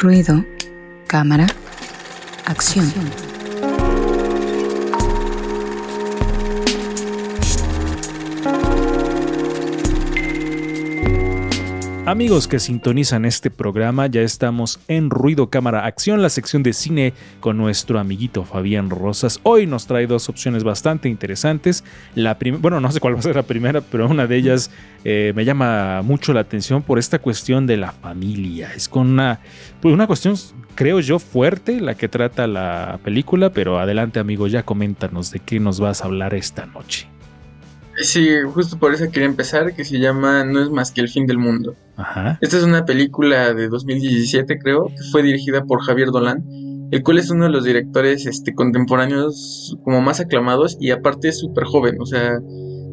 Ruido, cámara, acción. Amigos que sintonizan este programa, ya estamos en Ruido Cámara Acción, la sección de cine con nuestro amiguito Fabián Rosas. Hoy nos trae dos opciones bastante interesantes. La bueno, no sé cuál va a ser la primera, pero una de ellas eh, me llama mucho la atención por esta cuestión de la familia. Es con una, pues una cuestión, creo yo, fuerte la que trata la película, pero adelante amigo, ya coméntanos de qué nos vas a hablar esta noche. Sí, justo por eso quería empezar, que se llama No es más que el fin del mundo. Ajá. Esta es una película de 2017, creo, que fue dirigida por Javier Dolan, el cual es uno de los directores este, contemporáneos como más aclamados y aparte es súper joven, o sea,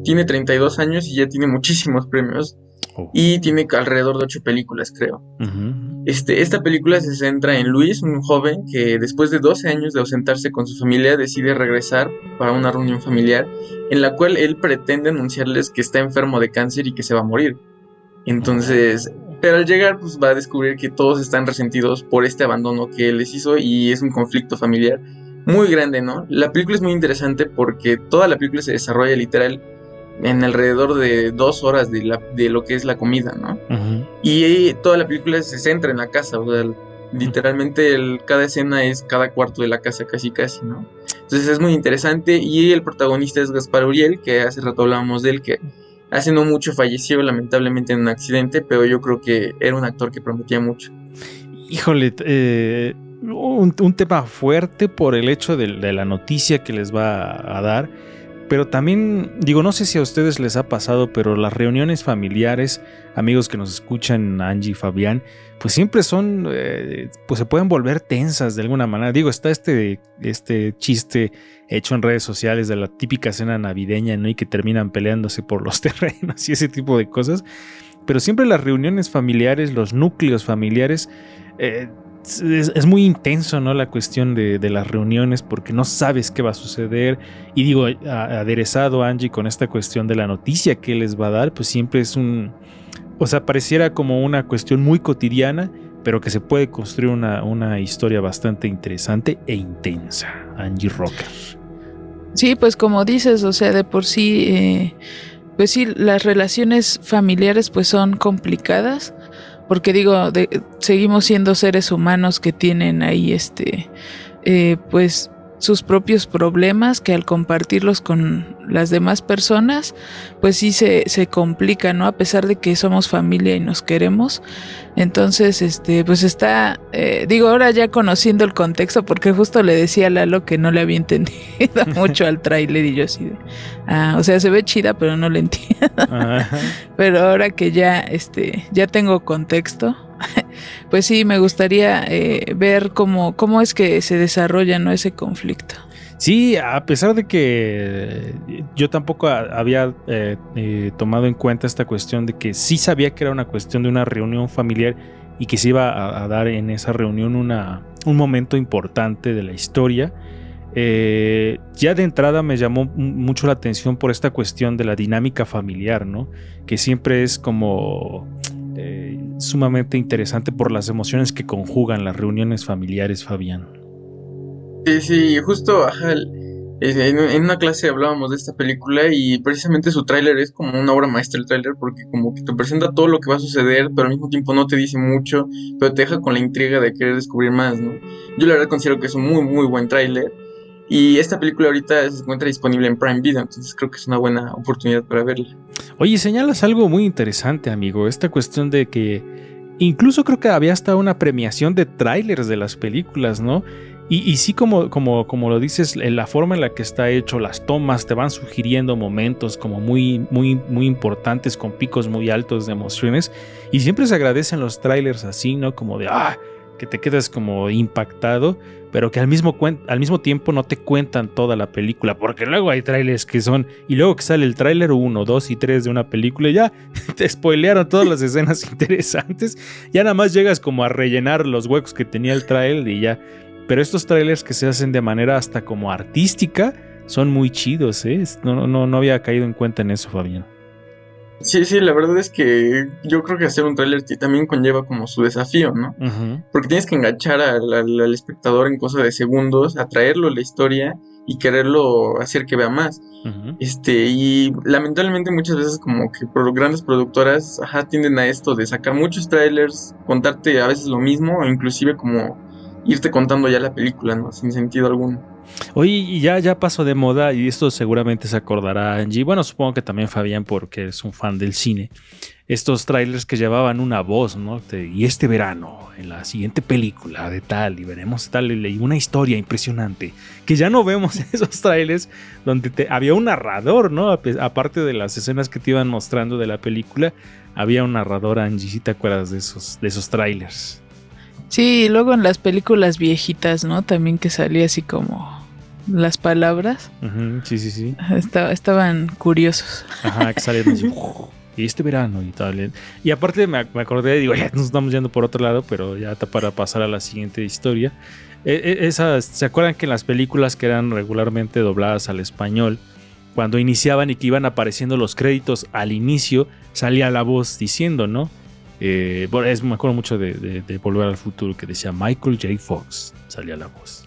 tiene 32 años y ya tiene muchísimos premios. Oh. Y tiene alrededor de ocho películas, creo. este, esta película se centra en Luis, un joven que después de 12 años de ausentarse con su familia decide regresar para una reunión familiar en la cual él pretende anunciarles que está enfermo de cáncer y que se va a morir. Entonces, pero al llegar pues va a descubrir que todos están resentidos por este abandono que él les hizo y es un conflicto familiar muy grande, ¿no? La película es muy interesante porque toda la película se desarrolla literal en alrededor de dos horas de, la, de lo que es la comida, ¿no? Y toda la película se centra en la casa, o sea, literalmente el, cada escena es cada cuarto de la casa, casi casi, ¿no? Entonces es muy interesante y el protagonista es Gaspar Uriel, que hace rato hablábamos de él, que hace no mucho falleció lamentablemente en un accidente, pero yo creo que era un actor que prometía mucho. Híjole, eh, un, tema fuerte por el hecho de, de, la noticia que les va a dar pero también, digo, no sé si a ustedes les ha pasado, pero las reuniones familiares, amigos que nos escuchan, Angie, Fabián, pues siempre son, eh, pues se pueden volver tensas de alguna manera. Digo, está este, este chiste hecho en redes sociales de la típica cena navideña, ¿no? Y que terminan peleándose por los terrenos y ese tipo de cosas. Pero siempre las reuniones familiares, los núcleos familiares, eh, es, muy intenso, ¿no? La cuestión de, las reuniones porque no sabes qué va a suceder. Y digo, aderezado Angie con esta cuestión de la noticia que les va a dar, pues siempre es un... O sea, pareciera como una cuestión muy cotidiana, pero que se puede construir una, una historia bastante interesante e intensa. Angie Rocker. Sí, pues como dices, o sea, de por sí, eh, pues sí, las relaciones familiares pues son complicadas porque digo, seguimos siendo seres humanos que tienen ahí este, eh, pues sus propios problemas que al compartirlos con las demás personas, pues sí se, se complica, ¿no? A pesar de que somos familia y nos queremos. Entonces, este, pues está, eh, digo, ahora ya conociendo el contexto, porque justo le decía a Lalo que no le había entendido mucho al tráiler y yo así de, ah, o sea, se ve chida, pero no le entiendo. pero ahora que ya, este, ya tengo contexto, pues sí, me gustaría eh, ver cómo, cómo es que se desarrolla ¿no? ese conflicto. Sí, a pesar de que yo tampoco había eh, eh, tomado en cuenta esta cuestión de que sí sabía que era una cuestión de una reunión familiar y que se iba a, dar en esa reunión una, un momento importante de la historia. ya de entrada me llamó mucho la atención por esta cuestión de la dinámica familiar, ¿no? Que siempre es como sumamente interesante por las emociones que conjugan las reuniones familiares, Fabián. Sí, sí, justo, en una clase hablábamos de esta película y precisamente su tráiler es como una obra maestra el tráiler porque como que te presenta todo lo que va a suceder, pero al mismo tiempo no te dice mucho, pero te deja con la intriga de querer descubrir más, ¿no? Yo la verdad considero que es un muy, muy buen tráiler y esta película ahorita se encuentra disponible en Prime Video, entonces creo que es una buena oportunidad para verla. Oye, señalas algo muy interesante, amigo. Esta cuestión de que incluso creo que había hasta una premiación de trailers de las películas, ¿no? Y, sí, como, como, como lo dices, la forma en la que está hecho, las tomas te van sugiriendo momentos como muy, muy, muy importantes, con picos muy altos de emociones. Y siempre se agradecen los trailers así, ¿no? Como de, ah, que te quedas como impactado, pero que al mismo, al mismo tiempo no te cuentan toda la película, porque luego hay trailers que son, y luego que sale el tráiler 1, 2 y 3 de una película, ya te spoilearon todas las escenas interesantes, ya nada más llegas como a rellenar los huecos que tenía el trailer y ya, pero estos trailers que se hacen de manera hasta como artística, son muy chidos, ¿eh? No, no, no había caído en cuenta en eso, Fabián. Sí, sí, la verdad es que yo creo que hacer un tráiler también conlleva como su desafío, ¿no? Porque tienes que enganchar al, espectador en cosa de segundos, atraerlo a la historia y quererlo hacer que vea más. Este, y lamentablemente muchas veces como que grandes productoras ajá, tienden a esto de sacar muchos trailers, contarte a veces lo mismo, o inclusive como irte contando ya la película, ¿no? Sin sentido alguno. Oye, ya, ya pasó de moda, y esto seguramente se acordará Angie. Bueno, supongo que también Fabián, porque es un fan del cine. Estos trailers que llevaban una voz, ¿no? y este verano, en la siguiente película de tal, y veremos tal, y una historia impresionante. Que ya no vemos esos trailers donde te, había un narrador, ¿no? Aparte de las escenas que te iban mostrando de la película, había un narrador, Angie, si te acuerdas de esos, de esos trailers. Sí, y luego en las películas viejitas, ¿no? También que salía así como las palabras. sí, sí, sí. estaban curiosos. Ajá, que salían así, y este verano y tal. Y aparte me, acordé, digo, ya nos estamos yendo por otro lado, pero ya para pasar a la siguiente historia. E, e, esas, ¿Se acuerdan que en las películas que eran regularmente dobladas al español, cuando iniciaban y que iban apareciendo los créditos al inicio, salía la voz diciendo, ¿no? Eh, es, me acuerdo mucho de, de Volver al Futuro que decía Michael J. Fox, salía la voz.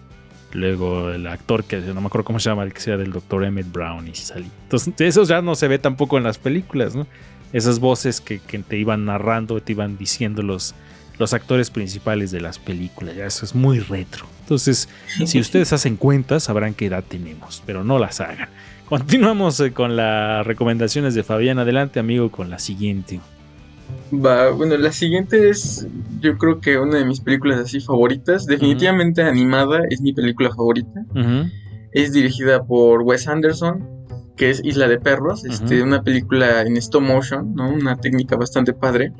Luego el actor que no me acuerdo cómo se llama, el que sea del doctor Emmett Brown y salí. Entonces, eso ya no se ve tampoco en las películas, ¿no? Esas voces que, te iban narrando, te iban diciendo los, los actores principales de las películas. Ya eso es muy retro. Entonces, si ustedes hacen cuentas, sabrán qué edad tenemos, pero no las hagan. Continuamos eh, con las recomendaciones de Fabián. Adelante, amigo, con la siguiente. Va, bueno, la siguiente es, yo creo que una de mis películas así favoritas, definitivamente animada, es mi película favorita. Es dirigida por Wes Anderson, que es Isla de Perros, este, una película en stop motion, ¿no? Una técnica bastante padre.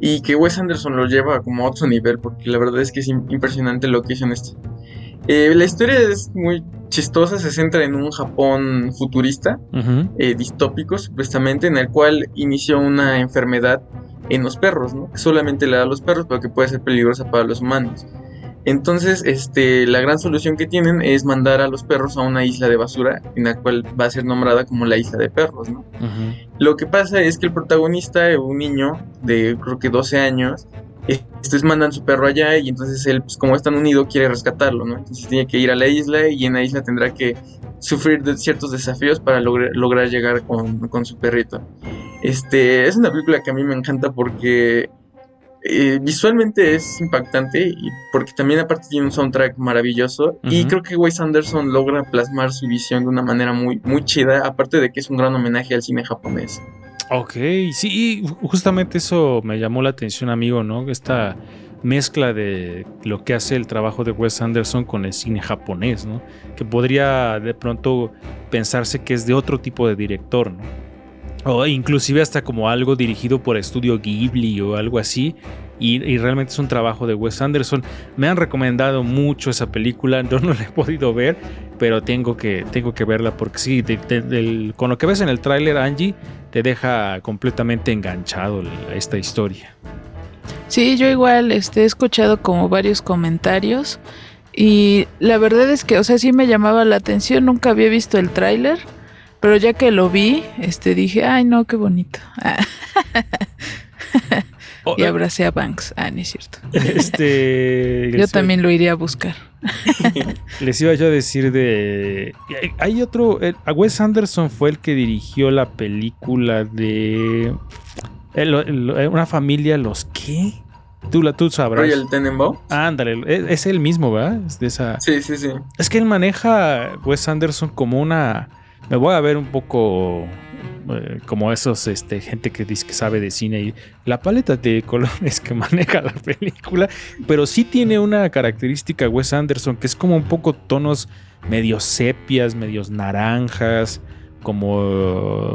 Y que Wes Anderson lo lleva como a otro nivel, porque la verdad es que es impresionante lo que hizo en este. Eh, la historia es muy chistosa, se centra en un Japón futurista, eh, distópico supuestamente, en el cual inició una enfermedad en los perros, ¿no? solamente le da a los perros, pero que puede ser peligrosa para los humanos. Entonces, este, la gran solución que tienen es mandar a los perros a una isla de basura, en la cual va a ser nombrada como la isla de perros, ¿no? Lo que pasa es que el protagonista, un niño de creo que 12 años, estos mandan su perro allá y entonces él, pues como es tan unido, quiere rescatarlo, ¿no? Entonces tiene que ir a la isla y en la isla tendrá que sufrir de ciertos desafíos para lograr, lograr llegar con, con, su perrito. Este, es una película que a mí me encanta porque eh, visualmente es impactante y porque también aparte tiene un soundtrack maravilloso y creo que Wes Anderson logra plasmar su visión de una manera muy, muy chida, aparte de que es un gran homenaje al cine japonés. Ok, sí, justamente eso me llamó la atención, amigo, ¿no? Esta mezcla de lo que hace el trabajo de Wes Anderson con el cine japonés, ¿no? Que podría de pronto pensarse que es de otro tipo de director, ¿no? O inclusive hasta como algo dirigido por Estudio Ghibli o algo así. Y, realmente es un trabajo de Wes Anderson. Me han recomendado mucho esa película, yo no la he podido ver, pero tengo que, tengo que verla porque sí, con lo que ves en el tráiler, Angie, te deja completamente enganchado esta historia. Sí, yo igual este, he escuchado como varios comentarios y la verdad es que, o sea, sí me llamaba la atención, nunca había visto el tráiler, pero ya que lo vi, este, dije, ay no, qué bonito. y eh. abracé a Banks. Ah, no es cierto. Este, yo también lo iría a buscar. Les iba yo a decir de. Hay otro. A Wes Anderson fue el que dirigió la película de. una familia, ¿los qué? Tú, la, tú sabrás. Royal Tenenbaum. ándale, es, es, el mismo, ¿verdad? Es de esa. Sí, sí, sí. Es que él maneja Wes Anderson como una. Me voy a ver un poco eh, como esos este, gente que dice que sabe de cine y la paleta de colores que maneja la película, pero sí tiene una característica Wes Anderson que es como un poco tonos medio sepias, medios naranjas, como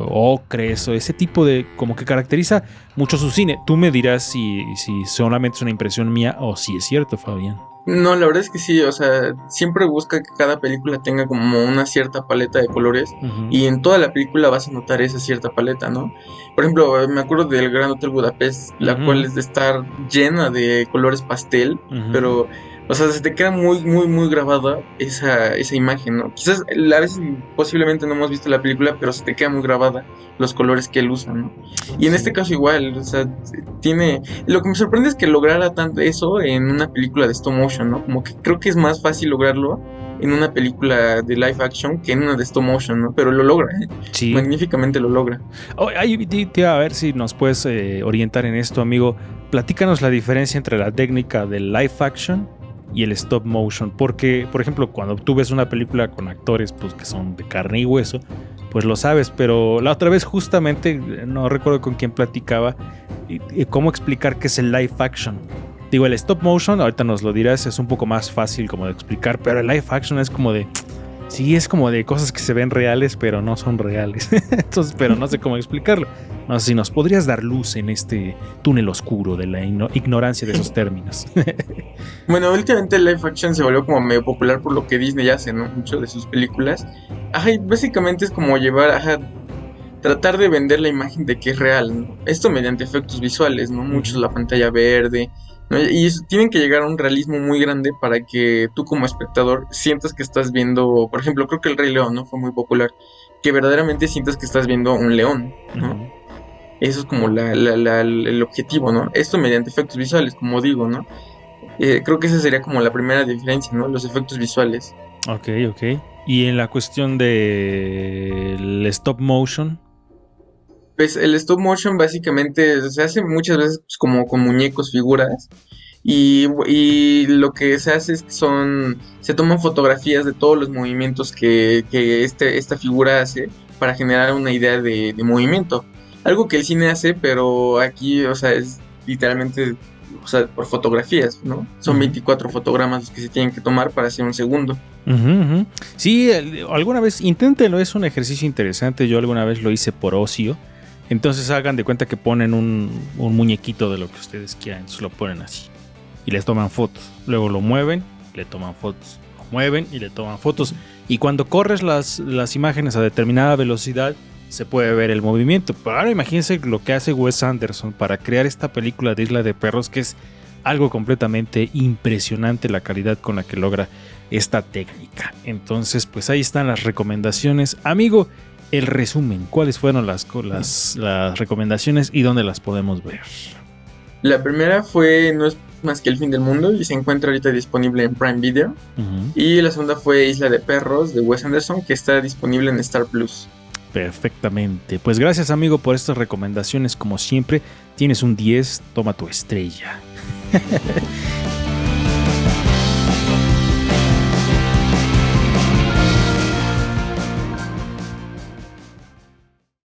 ocres o ese tipo de como que caracteriza mucho su cine. Tú me dirás si, si solamente es una impresión mía o si es cierto, Fabián. No, la verdad es que sí, o sea, siempre busca que cada película tenga como una cierta paleta de colores y en toda la película vas a notar esa cierta paleta, ¿no? Por ejemplo, me acuerdo del Gran Hotel Budapest, la cual es de estar llena de colores pastel, pero O sea, se te queda muy, muy, muy grabada esa, esa imagen, ¿no? Quizás a veces posiblemente no hemos visto la película, pero se te queda muy grabada los colores que él usa, ¿no? Y en este caso igual, o sea, tiene... Lo que me sorprende es que lograra tanto eso en una película de stop motion, ¿no? Como que creo que es más fácil lograrlo en una película de live action que en una de stop motion, ¿no? Pero lo logra, ¿eh? Sí. Magníficamente lo logra. Oh, a ver si nos puedes eh, orientar en esto, amigo. Platícanos la diferencia entre la técnica del live action y el stop motion. Porque, por ejemplo, cuando tú ves una película con actores pues, que son de carne y hueso, pues lo sabes. Pero la otra vez justamente, no recuerdo con quién platicaba, y, cómo explicar qué es el live action. Digo, el stop motion, ahorita nos lo dirás, es un poco más fácil como de explicar, pero el live action es como de Sí, es como de cosas que se ven reales, pero no son reales. Entonces, pero no sé cómo explicarlo. No sé si nos podrías dar luz en este túnel oscuro de la ignorancia de esos términos. bueno, últimamente el live action se volvió como medio popular por lo que Disney hace, ¿no? Mucho de sus películas. Ajá, y básicamente es como llevar, ajá, tratar de vender la imagen de que es real, ¿no? Esto mediante efectos visuales, ¿no? Muchos la pantalla verde, y tienen que llegar a un realismo muy grande para que tú como espectador sientas que estás viendo, por ejemplo, creo que el Rey León, ¿no? Fue muy popular, que verdaderamente sientas que estás viendo un león, ¿no? Eso es como el objetivo, ¿no? Esto mediante efectos visuales, como digo, ¿no? Eh, creo que esa sería como la primera diferencia, ¿no? Los efectos visuales. Ok, ok. Y en la cuestión del stop motion, pues el stop motion básicamente se hace muchas veces pues, como con muñecos, figuras. Y, lo que se hace es que son. Se toman fotografías de todos los movimientos que, este, esta figura hace para generar una idea de, movimiento. Algo que el cine hace, pero aquí, o sea, es literalmente o sea, por fotografías, ¿no? Son 24 fotogramas los que se tienen que tomar para hacer un segundo. Sí, alguna vez inténtenlo, es un ejercicio interesante. Yo alguna vez lo hice por ocio. Entonces hagan de cuenta que ponen un, muñequito de lo que ustedes quieran. Entonces lo ponen así. Y les toman fotos. Luego lo mueven, le toman fotos. Lo mueven y le toman fotos. Y cuando corres las, las imágenes a determinada velocidad, se puede ver el movimiento. Pero ahora imagínense lo que hace Wes Anderson para crear esta película de Isla de Perros, que es algo completamente impresionante la calidad con la que logra esta técnica. Entonces, pues ahí están las recomendaciones. Amigo, el resumen, cuáles fueron las, las, las recomendaciones y dónde las podemos ver. La primera fue No es más que el fin del mundo y se encuentra ahorita disponible en Prime Video. Y la segunda fue Isla de Perros de Wes Anderson que está disponible en Star Plus. Perfectamente. Pues gracias amigo por estas recomendaciones como siempre. Tienes un 10, toma tu estrella.